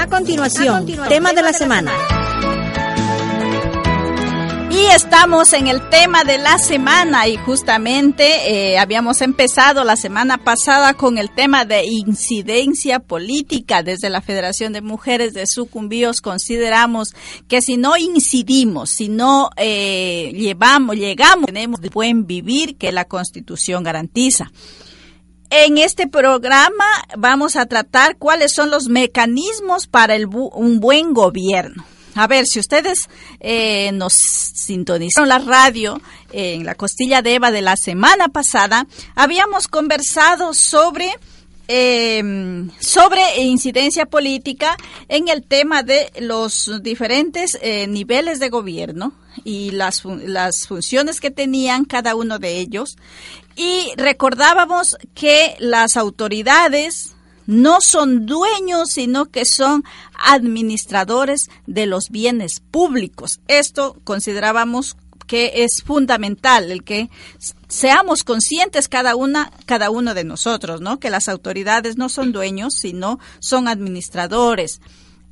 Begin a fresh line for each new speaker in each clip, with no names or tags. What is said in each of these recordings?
A continuación, tema de la semana.
Y estamos en el tema de la semana y justamente eh, habíamos empezado la semana pasada con el tema de incidencia política. Desde la Federación de Mujeres de Sucumbíos consideramos que si no incidimos, si no eh, llevamos, llegamos, tenemos buen vivir que la Constitución garantiza. En este programa vamos a tratar cuáles son los mecanismos para el un buen gobierno. A ver, si ustedes eh, nos sintonizaron la radio en la costilla de Eva de la semana pasada, habíamos conversado sobre eh, sobre incidencia política en el tema de los diferentes eh, niveles de gobierno y las, las funciones que tenían cada uno de ellos y recordábamos que las autoridades no son dueños, sino que son administradores de los bienes públicos. Esto considerábamos que es fundamental el que seamos conscientes cada una cada uno de nosotros, ¿no? Que las autoridades no son dueños, sino son administradores.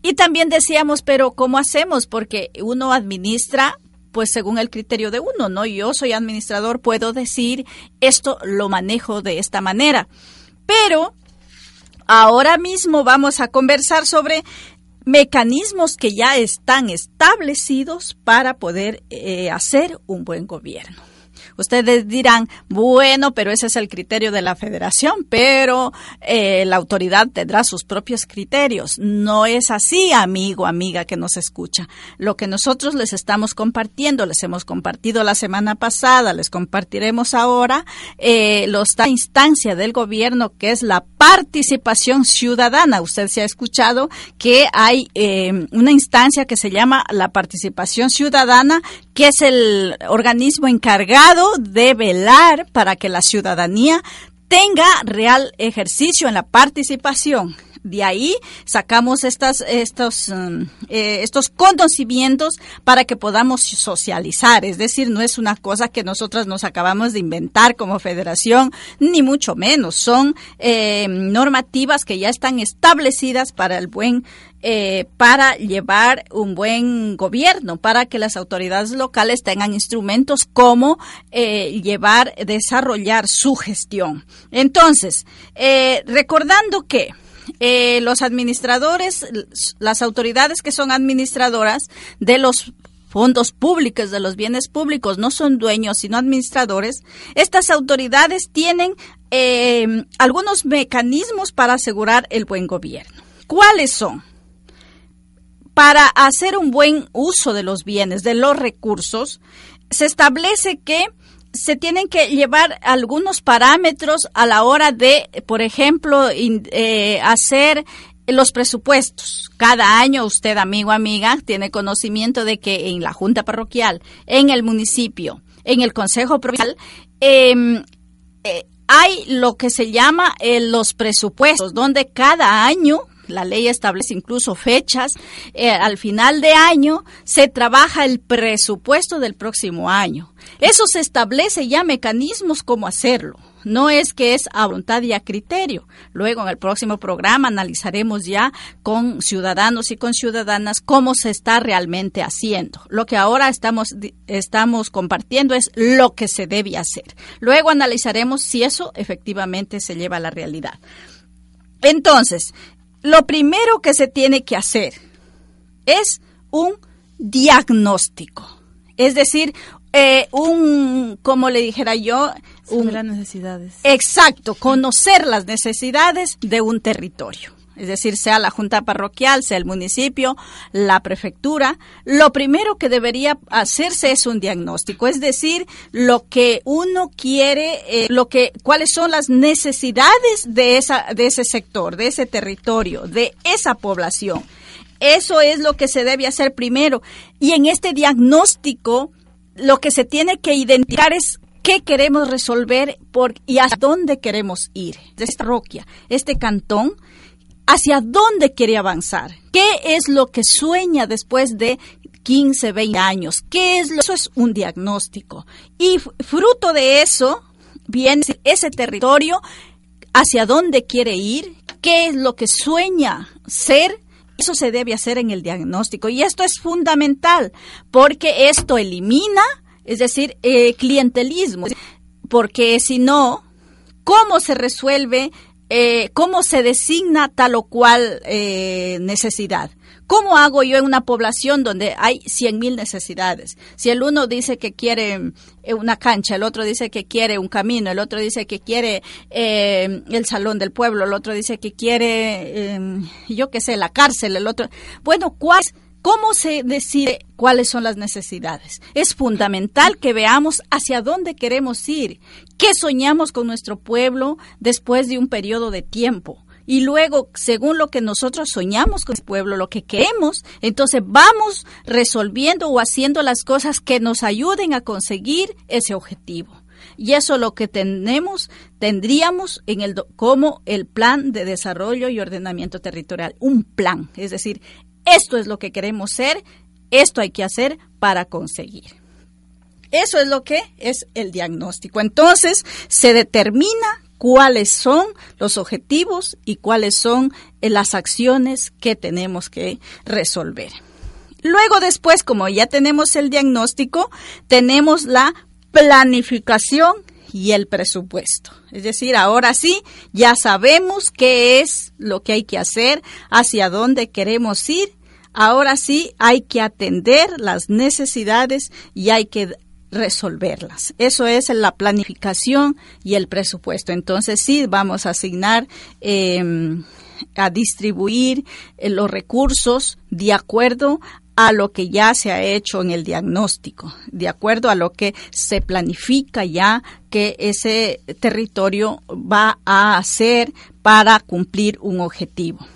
Y también decíamos, pero ¿cómo hacemos? Porque uno administra pues según el criterio de uno, ¿no? Yo soy administrador, puedo decir esto lo manejo de esta manera. Pero ahora mismo vamos a conversar sobre mecanismos que ya están establecidos para poder eh, hacer un buen gobierno. Ustedes dirán, bueno, pero ese es el criterio de la federación, pero eh, la autoridad tendrá sus propios criterios. No es así, amigo, amiga que nos escucha. Lo que nosotros les estamos compartiendo, les hemos compartido la semana pasada, les compartiremos ahora, eh, la instancia del gobierno que es la participación ciudadana. Usted se ha escuchado que hay eh, una instancia que se llama la participación ciudadana, que es el organismo encargado de velar para que la ciudadanía tenga real ejercicio en la participación. De ahí sacamos estas, estos, um, eh, estos conocimientos para que podamos socializar. Es decir, no es una cosa que nosotras nos acabamos de inventar como federación, ni mucho menos. Son eh, normativas que ya están establecidas para el buen eh, para llevar un buen gobierno, para que las autoridades locales tengan instrumentos como eh, llevar, desarrollar su gestión. Entonces, eh, recordando que los administradores, las autoridades que son administradoras de los fondos públicos, de los bienes públicos, no son dueños, sino administradores, estas autoridades tienen algunos mecanismos para asegurar el buen gobierno. ¿Cuáles son? para hacer un buen uso de los bienes, de los recursos, se establece que se tienen que llevar algunos parámetros a la hora de, por ejemplo, eh, hacer los presupuestos. Cada año usted, amigo, amiga, tiene conocimiento de que en la Junta Parroquial, en el municipio, en el Consejo Provincial, em, eh, hay lo que se llama eh, los presupuestos, donde cada año la ley establece incluso fechas. Eh, al final de año se trabaja el presupuesto del próximo año. Eso se establece ya mecanismos como hacerlo. No es que es a voluntad y a criterio. Luego en el próximo programa analizaremos ya con ciudadanos y con ciudadanas cómo se está realmente haciendo. Lo que ahora estamos, estamos compartiendo es lo que se debe hacer. Luego analizaremos si eso efectivamente se lleva a la realidad. Entonces, lo primero que se tiene que hacer es un diagnóstico. Es decir, eh, un, como le dijera yo,
un, las necesidades.
Exacto, conocer las necesidades de un territorio. Es decir, sea la junta parroquial, sea el municipio, la prefectura, lo primero que debería hacerse es un diagnóstico, es decir, lo que uno quiere, eh, lo que, cuáles son las necesidades de esa, de ese sector, de ese territorio, de esa población. Eso es lo que se debe hacer primero. Y en este diagnóstico, lo que se tiene que identificar es qué queremos resolver por, y a dónde queremos ir. Esta parroquia, este cantón, hacia dónde quiere avanzar. ¿Qué es lo que sueña después de 15, 20 años? ¿Qué es lo? Eso es un diagnóstico. Y fruto de eso viene ese territorio hacia dónde quiere ir, qué es lo que sueña ser eso se debe hacer en el diagnóstico y esto es fundamental porque esto elimina es decir, clientelismo, porque si no, ¿cómo se resuelve, eh, cómo se designa tal o cual eh, necesidad? ¿Cómo hago yo en una población donde hay 100 mil necesidades? Si el uno dice que quiere una cancha, el otro dice que quiere un camino, el otro dice que quiere el salón del pueblo, el otro dice que quiere, yo qué sé, la cárcel, el otro. Bueno, ¿cuál? ¿Cómo se decide cuáles son las necesidades? Es fundamental que veamos hacia dónde queremos ir, qué soñamos con nuestro pueblo después de un periodo de tiempo. Y luego, según lo que nosotros soñamos con el pueblo, lo que queremos, entonces vamos resolviendo o haciendo las cosas que nos ayuden a conseguir ese objetivo. Y eso es lo que tenemos, tendríamos en como el plan de desarrollo y ordenamiento territorial, un plan, es decir, esto es lo que queremos ser, esto hay que hacer para conseguir. Eso es lo que es el diagnóstico. Entonces, se determina cuáles son los objetivos y cuáles son eh, las acciones que tenemos que resolver. Luego después, como ya tenemos el diagnóstico, tenemos la planificación y el presupuesto. Es decir, ahora sí, ya sabemos qué es lo que hay que hacer, hacia dónde queremos ir Ahora sí hay que atender las necesidades y hay que resolverlas. Eso es la planificación y el presupuesto. Entonces sí vamos a asignar, em, a distribuir eh, los recursos de acuerdo a lo que ya se ha hecho en el diagnóstico, de acuerdo a lo que se planifica ya que ese territorio va a hacer para cumplir un objetivo.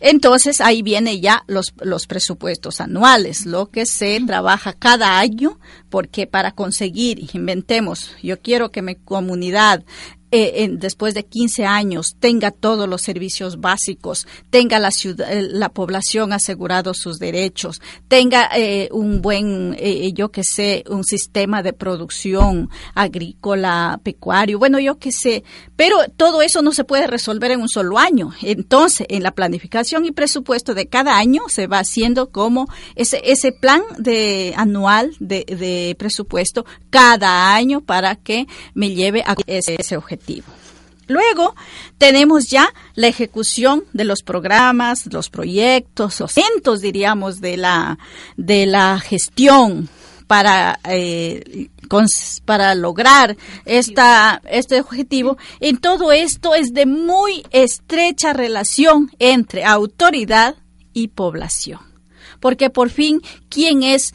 Entonces ahí viene ya los, los presupuestos anuales, lo que se trabaja cada año, porque para conseguir, inventemos, yo quiero que mi comunidad eh, después de 15 años tenga todos los servicios básicos, tenga la ciudad, eh, la población asegurado sus derechos, tenga eh, un buen, yo que sé, un sistema de producción agrícola, pecuario, bueno, yo que sé, pero todo eso no se puede resolver en un solo año. Entonces, en la planificación y presupuesto de cada año se va haciendo como ese, ese plan de anual de, de presupuesto cada año para que me lleve a ese, ese objetivo. Luego tenemos ya la ejecución de los programas, los proyectos, los centros, diríamos, de la, de la gestión para, eh, para lograr esta, este objetivo. En todo esto es de muy estrecha relación entre autoridad y población. Porque por fin, ¿quién es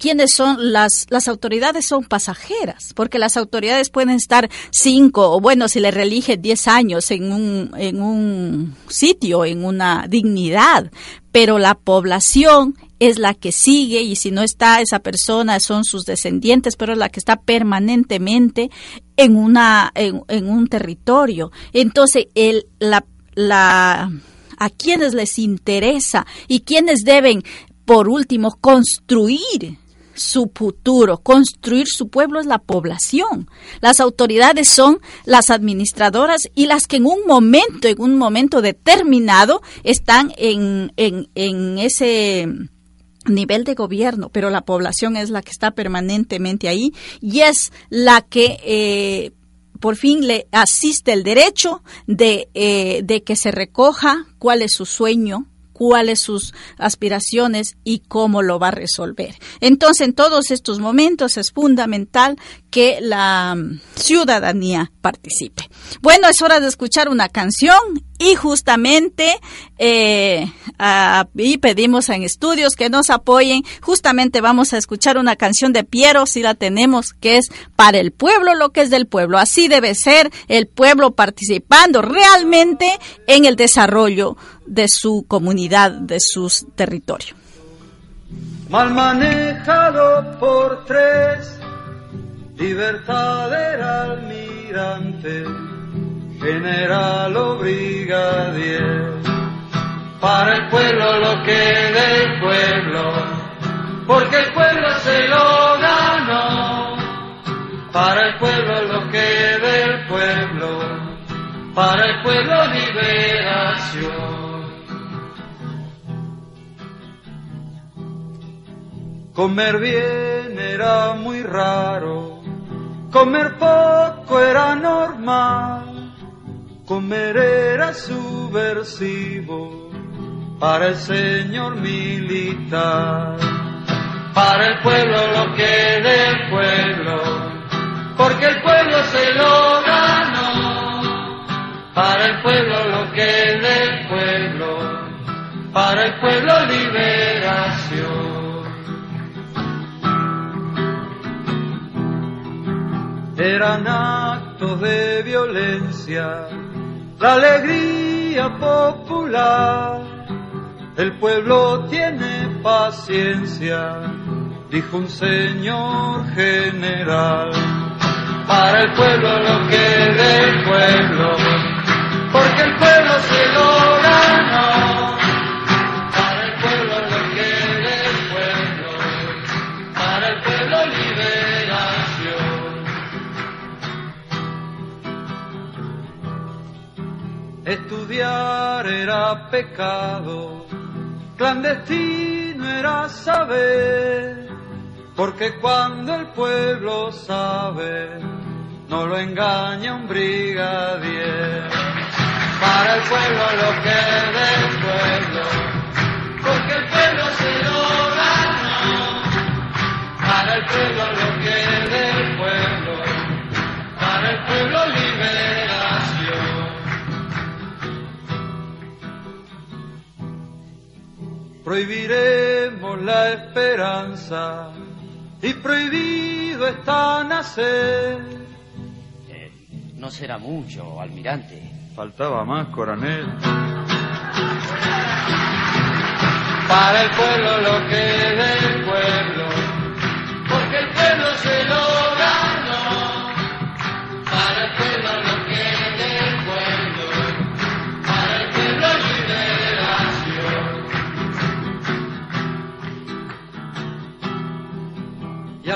quiénes son las, las autoridades son pasajeras, porque las autoridades pueden estar cinco o bueno, si le relige diez años en un, en un sitio, en una dignidad, pero la población es la que sigue y si no está esa persona son sus descendientes, pero es la que está permanentemente en una en un territorio. Entonces, el la la a quienes les interesa y quienes deben por último construir su futuro, construir su pueblo es la población. Las autoridades son las administradoras y las que en un momento, en un momento determinado, están en, en, ese nivel de gobierno, pero la población es la que está permanentemente ahí y es la que eh, por fin le asiste el derecho de, eh, de que se recoja cuál es su sueño, cuáles sus aspiraciones y cómo lo va a resolver. Entonces, en todos estos momentos es fundamental que la mm, ciudadanía participe. Bueno, es hora de escuchar una canción y justamente eh, y pedimos en estudios que nos apoyen. Justamente vamos a escuchar una canción de Piero, si la tenemos, que es para el pueblo lo que es del pueblo. Así debe ser el pueblo participando realmente en el desarrollo de su comunidad, de sus territorios.
Mal manejado por tres, libertad era almirante, general o brigadier. Para el pueblo lo que del pueblo, porque el pueblo se lo ganó. Para el pueblo lo que del pueblo, para el pueblo liberación. Comer bien era muy raro, comer poco era normal, comer era subversivo para el señor militar, para el pueblo lo que del pueblo, porque el pueblo se lo ganó, para el pueblo lo que del pueblo, para el pueblo liberación. Eran actos de violencia, la alegría popular. El pueblo tiene paciencia, dijo un señor general. Para el pueblo lo que del pueblo, pecado, clandestino era saber, porque cuando el pueblo sabe, no lo engaña un brigadier. Para el pueblo lo que del pueblo, prohibiremos la esperanza y prohibido está nacer.
Eh, no será mucho, almirante.
Faltaba más, coronel. Para el pueblo lo que del pueblo, porque el pueblo se lo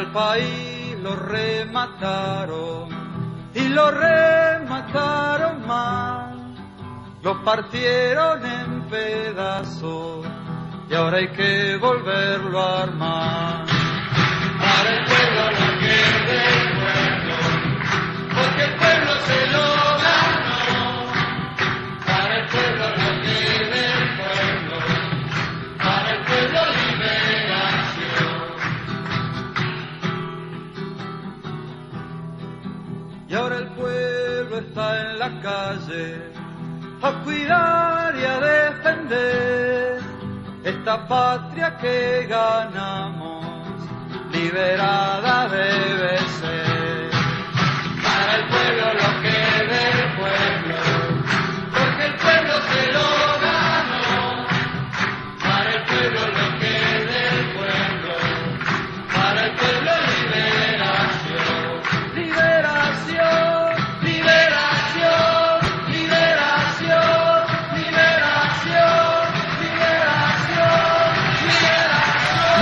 al país lo remataron y lo remataron más, lo partieron en pedazos y ahora hay que volverlo a armar. En la calle a cuidar y a defender esta patria que ganamos, liberada debe ser.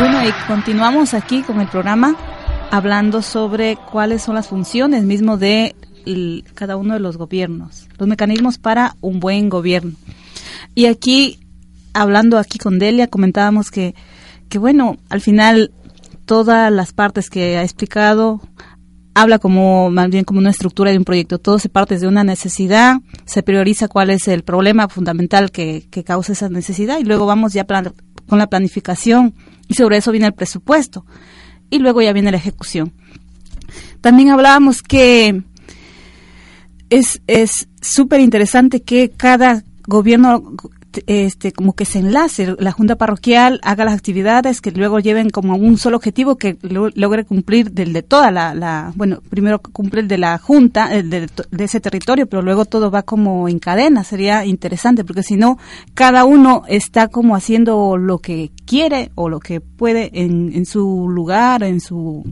Bueno, y continuamos aquí con el programa hablando sobre cuáles son las funciones mismo de cada uno de los gobiernos, los mecanismos para un buen gobierno. Y aquí, hablando aquí con Delia, comentábamos que, que bueno, al final todas las partes que ha explicado habla como más bien como una estructura de un proyecto. Todo se parte de una necesidad, se prioriza cuál es el problema fundamental que, que causa esa necesidad y luego vamos ya con la planificación y sobre eso viene el presupuesto y luego ya viene la ejecución. También hablábamos que es súper interesante que cada gobierno este como que se enlace la junta parroquial haga las actividades que luego lleven como un solo objetivo que logre cumplir del de toda la, bueno primero cumplir de la junta de, ese territorio pero luego todo va como en cadena. Sería interesante porque si no cada uno está como haciendo lo que quiere o lo que puede en, en su lugar en su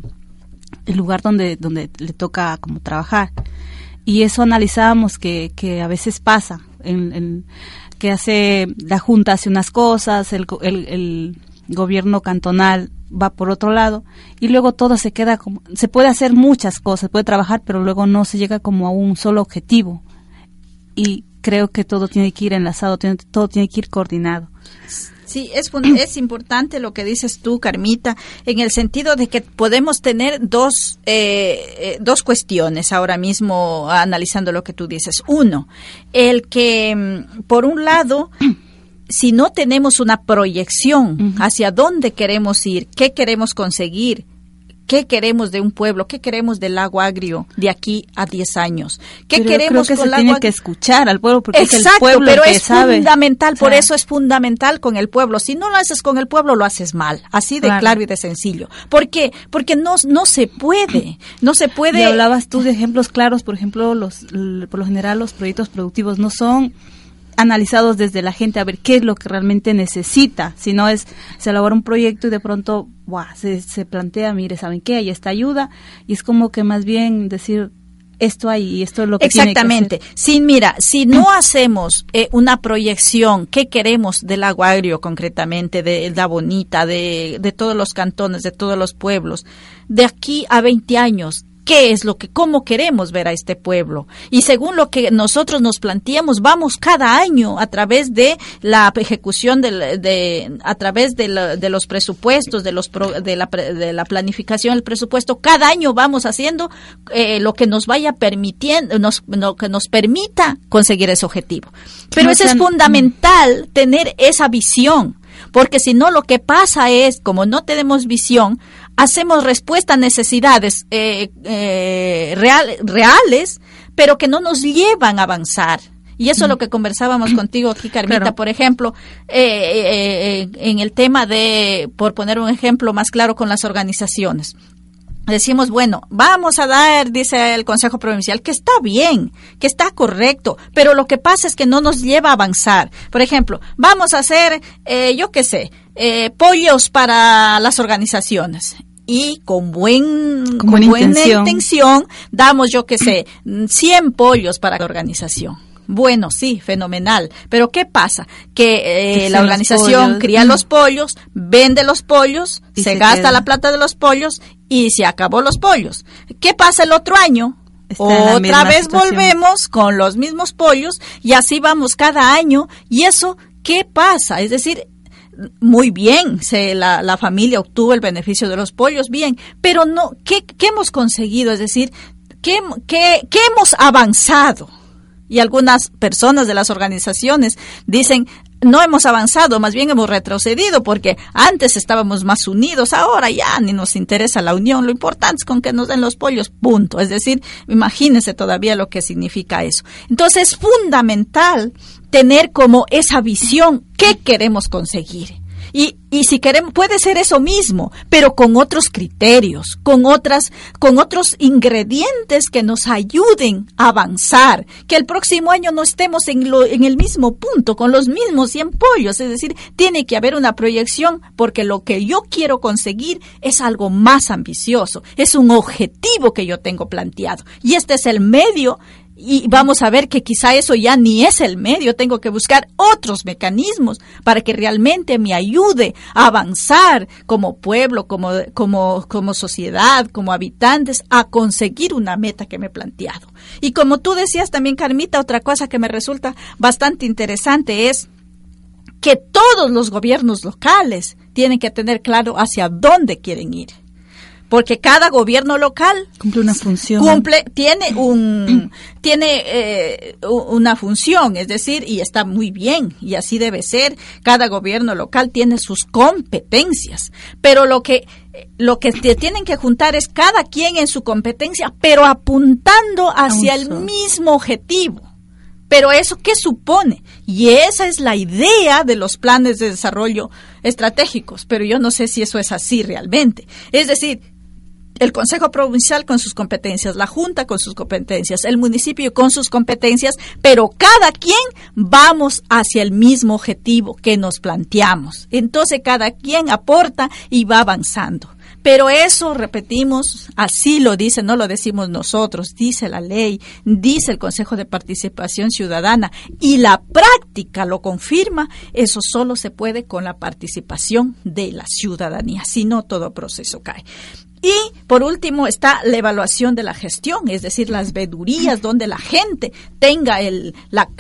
el lugar donde donde le toca como trabajar. Y eso analizábamos que, que a veces pasa en que hace la Junta hace unas cosas, el, el, gobierno cantonal va por otro lado y luego todo se queda como se puede hacer muchas cosas, puede trabajar, pero luego no se llega como a un solo objetivo. Y creo que todo tiene que ir enlazado, todo tiene que ir coordinado.
Sí, es, es importante lo que dices tú, Carmita, en el sentido de que podemos tener dos, eh, eh, dos cuestiones ahora mismo analizando lo que tú dices. Uno, el que, mm, por un lado, si no tenemos una proyección hacia dónde queremos ir, qué queremos conseguir, ¿Qué queremos de un pueblo? ¿Qué queremos del lago agrio de aquí a 10 años? ¿Qué queremos
creo
que
se tiene que escuchar al pueblo porque
es
el pueblo
pero
que
es fundamental, por eso es fundamental con el pueblo. Si no lo haces con el pueblo, lo haces mal. Así de claro, y de sencillo. ¿Por qué? Porque no, no se puede. No se puede.
Y hablabas tú de ejemplos claros, por ejemplo, los, por lo general los proyectos productivos no son analizados desde la gente a ver qué es lo que realmente necesita, si no es, se elabora un proyecto y de pronto se, se plantea, mire, ¿saben qué? Hay esta ayuda y es como que más bien decir, esto hay y esto es lo que
Exactamente.
Tiene que
Sí, mira, si no hacemos eh, una proyección, ¿qué queremos del agro concretamente, de la bonita, de, de todos los cantones, de todos los pueblos? De aquí a 20 años, qué es lo que, cómo queremos ver a este pueblo. Y según lo que nosotros nos planteamos, vamos cada año a través de la ejecución de, a través de, los presupuestos, de los de, la, de la planificación del presupuesto, cada año vamos haciendo eh, lo que nos vaya permitiendo, nos, lo que nos permita conseguir ese objetivo. Pero eso es fundamental tener esa visión porque si no lo que pasa es, como no tenemos visión, hacemos respuesta a necesidades eh, eh, reales, pero que no nos llevan a avanzar. Y eso es lo que conversábamos contigo aquí, Carmita, por ejemplo, eh, en el tema de, por poner un ejemplo más claro, con las organizaciones decimos, bueno, vamos a dar, dice el Consejo Provincial, que está bien, que está correcto, pero lo que pasa es que no nos lleva a avanzar. Por ejemplo, vamos a hacer, eh, yo qué sé, eh, pollos para las organizaciones. Y con, buen, con, buena, intención. damos, yo qué sé, 100 pollos para la organización. Bueno, sí, fenomenal. Pero ¿qué pasa? Que eh, la organización cría los pollos, vende los pollos, se, gasta la plata de los pollos y se acabó los pollos. ¿Qué pasa el otro año? Otra vez volvemos con los mismos pollos y así vamos cada año. ¿Y eso qué pasa? Es decir, muy bien, se, la, la, familia obtuvo el beneficio de los pollos, bien, pero no, ¿qué, qué hemos conseguido? Es decir, ¿qué, qué, qué hemos avanzado? Y algunas personas de las organizaciones dicen, no hemos avanzado, más bien hemos retrocedido porque antes estábamos más unidos, ahora ya ni nos interesa la unión, lo importante es con que nos den los pollos, punto. Es decir, imagínense todavía lo que significa eso. Entonces es fundamental tener como esa visión, ¿qué queremos conseguir? Y, y si queremos, puede ser eso mismo, pero con otros criterios, con otras, con otros ingredientes que nos ayuden a avanzar, que el próximo año no estemos en, lo, en el mismo punto, con los mismos 100 pollos, es decir, tiene que haber una proyección porque lo que yo quiero conseguir es algo más ambicioso, es un objetivo que yo tengo planteado y este es el medio y vamos a ver que quizá eso ya ni es el medio, tengo que buscar otros mecanismos para que realmente me ayude a avanzar como pueblo, como, como, como sociedad, como habitantes, a conseguir una meta que me he planteado. Y como tú decías también, Carmita, otra cosa que me resulta bastante interesante es que todos los gobiernos locales tienen que tener claro hacia dónde quieren ir. Porque cada gobierno local
cumple una función.
Cumple, tiene un, tiene eh, una función, es decir, y está muy bien, y así debe ser. Cada gobierno local tiene sus competencias, pero lo que lo que tienen que juntar es cada quien en su competencia, pero apuntando hacia el mismo objetivo. Pero eso, ¿qué supone? Y esa es la idea de los planes de desarrollo estratégicos, pero yo no sé si eso es así realmente. Es decir, el Consejo Provincial con sus competencias, la Junta con sus competencias, el municipio con sus competencias, pero cada quien vamos hacia el mismo objetivo que nos planteamos. Entonces cada quien aporta y va avanzando. Pero eso, repetimos, así lo dice, no lo decimos nosotros, dice la ley, dice el Consejo de Participación Ciudadana y la práctica lo confirma, eso solo se puede con la participación de la ciudadanía, si no todo proceso cae. Y por último está la evaluación de la gestión, es decir, las vedurías donde la gente tenga el,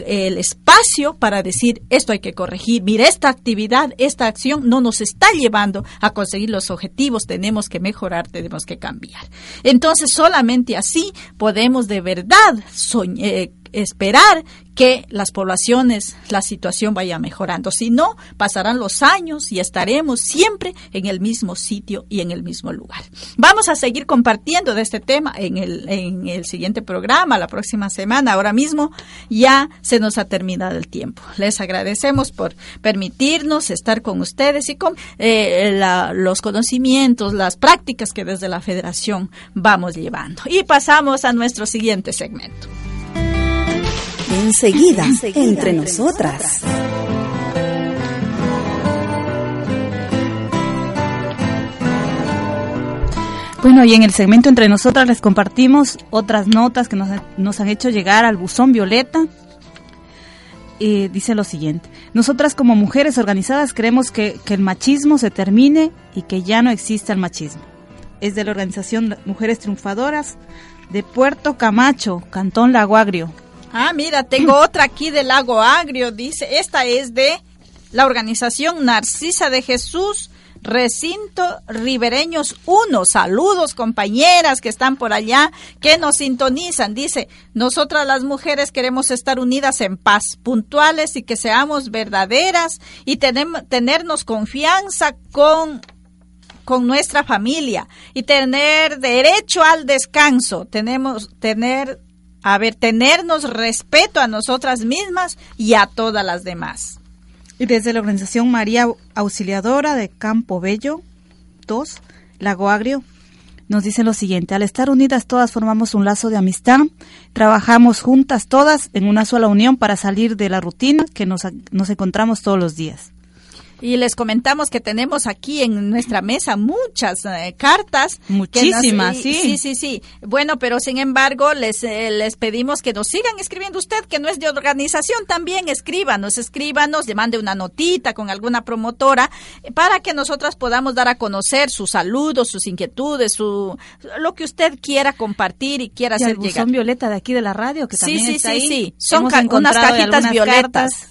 el espacio para decir esto hay que corregir. Mira, esta actividad, esta acción no nos está llevando a conseguir los objetivos, tenemos que mejorar, tenemos que cambiar. Entonces, solamente así podemos de verdad soñar, esperar que las poblaciones, la situación vaya mejorando. Si no, pasarán los años y estaremos siempre en el mismo sitio y en el mismo lugar. Vamos a seguir compartiendo de este tema en el, en el siguiente programa, la próxima semana. Ahora mismo ya se nos ha terminado el tiempo. Les agradecemos por permitirnos estar con ustedes y con eh, los conocimientos, las prácticas que desde la federación vamos llevando. Y pasamos a nuestro siguiente segmento.
Enseguida, entre nosotras.
Bueno, y en el segmento entre nosotras les compartimos otras notas que nos, han hecho llegar al buzón Violeta. dice lo siguiente, nosotras como mujeres organizadas creemos que, que el machismo se termine y que ya no existe el machismo. Es de la organización Mujeres Triunfadoras de Puerto Camacho, Cantón Lago Agrio,
Ah, mira, tengo otra aquí del Lago Agrio, dice, esta es de la organización Narcisa de Jesús, Recinto Ribereños 1. Saludos compañeras que están por allá, que nos sintonizan. Dice, nosotras las mujeres queremos estar unidas en paz, puntuales y que seamos verdaderas y tenemos, tenernos confianza con con nuestra familia y tener derecho al descanso, tenemos tener a ver, tenernos respeto a nosotras mismas y a todas las demás.
Y desde la organización María Auxiliadora de Campo Bello 2, Lago Agrio, nos dicen lo siguiente, al estar unidas todas formamos un lazo de amistad, trabajamos juntas todas en una sola unión para salir de la rutina que nos, nos encontramos todos los días.
Y les comentamos que tenemos aquí en nuestra mesa muchas eh, cartas.
Muchísimas, sí.
Sí, sí, sí. Bueno, pero sin embargo, les, eh, les pedimos que nos sigan escribiendo usted, que no es de organización, también escríbanos, escríbanos, le mande una notita con alguna promotora, eh, para que nosotras podamos dar a conocer sus saludos, sus inquietudes, su lo que usted quiera compartir y quiera hacer llegar.
Son violeta de aquí de la radio, que también
sí,
está
sí,
ahí.
Sí, Son unas cajitas violetas.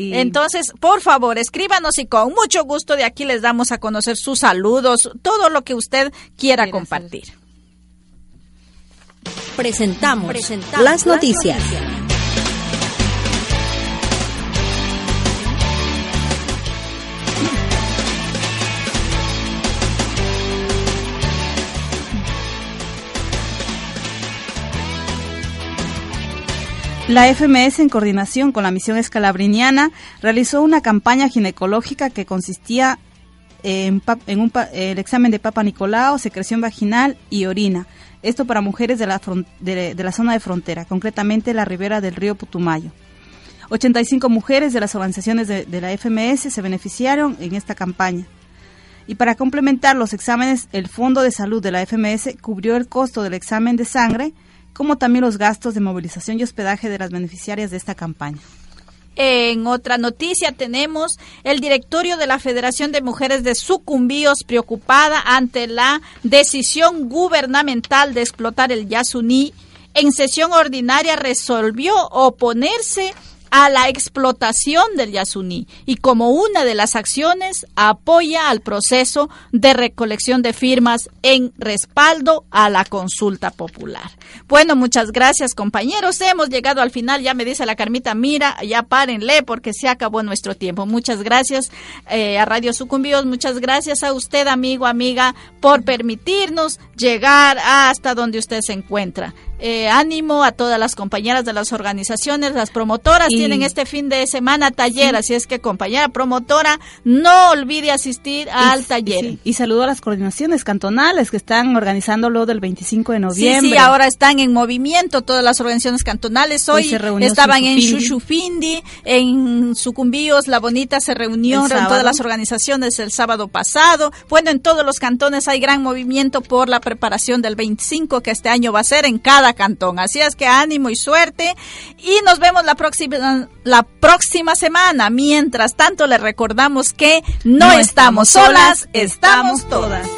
Entonces, por favor, escríbanos y con mucho gusto de aquí les damos a conocer sus saludos, todo lo que usted quiera compartir.
Presentamos, las noticias.
La FMS, en coordinación con la misión escalabriniana, realizó una campaña ginecológica que consistía en, el examen de Papa Nicolau, secreción vaginal y orina. Esto para mujeres de la, de, la zona de frontera, concretamente la ribera del río Putumayo. 85 mujeres de las organizaciones de, de la FMS se beneficiaron en esta campaña. Y para complementar los exámenes, el Fondo de Salud de la FMS cubrió el costo del examen de sangre, como también los gastos de movilización y hospedaje de las beneficiarias de esta campaña.
En otra noticia tenemos el directorio de la Federación de Mujeres de Sucumbíos preocupada ante la decisión gubernamental de explotar el Yasuní. En sesión ordinaria resolvió oponerse a la explotación del Yasuní y como una de las acciones apoya al proceso de recolección de firmas en respaldo a la consulta popular. Bueno, muchas gracias compañeros. Hemos llegado al final, ya me dice la Carmita, mira, ya párenle porque se acabó nuestro tiempo. Muchas gracias eh, a Radio Sucumbíos, muchas gracias a usted amigo, amiga, por permitirnos llegar hasta donde usted se encuentra. Eh, ánimo a todas las compañeras de las organizaciones, las promotoras tienen este fin de semana taller, así es que compañera promotora, no olvide asistir al taller.
Y saludo a las coordinaciones cantonales que están organizándolo del 25 de noviembre.
Sí, ahora están en movimiento todas las organizaciones cantonales. Hoy, estaban en Chuchufindi, en Sucumbíos, La Bonita se reunió todas las organizaciones el sábado pasado. Bueno, en todos los cantones hay gran movimiento por la preparación del 25 que este año va a ser en cada cantón. Así es que ánimo y suerte y nos vemos la próxima, la próxima semana. Mientras tanto, le recordamos que no, estamos solas, estamos todas.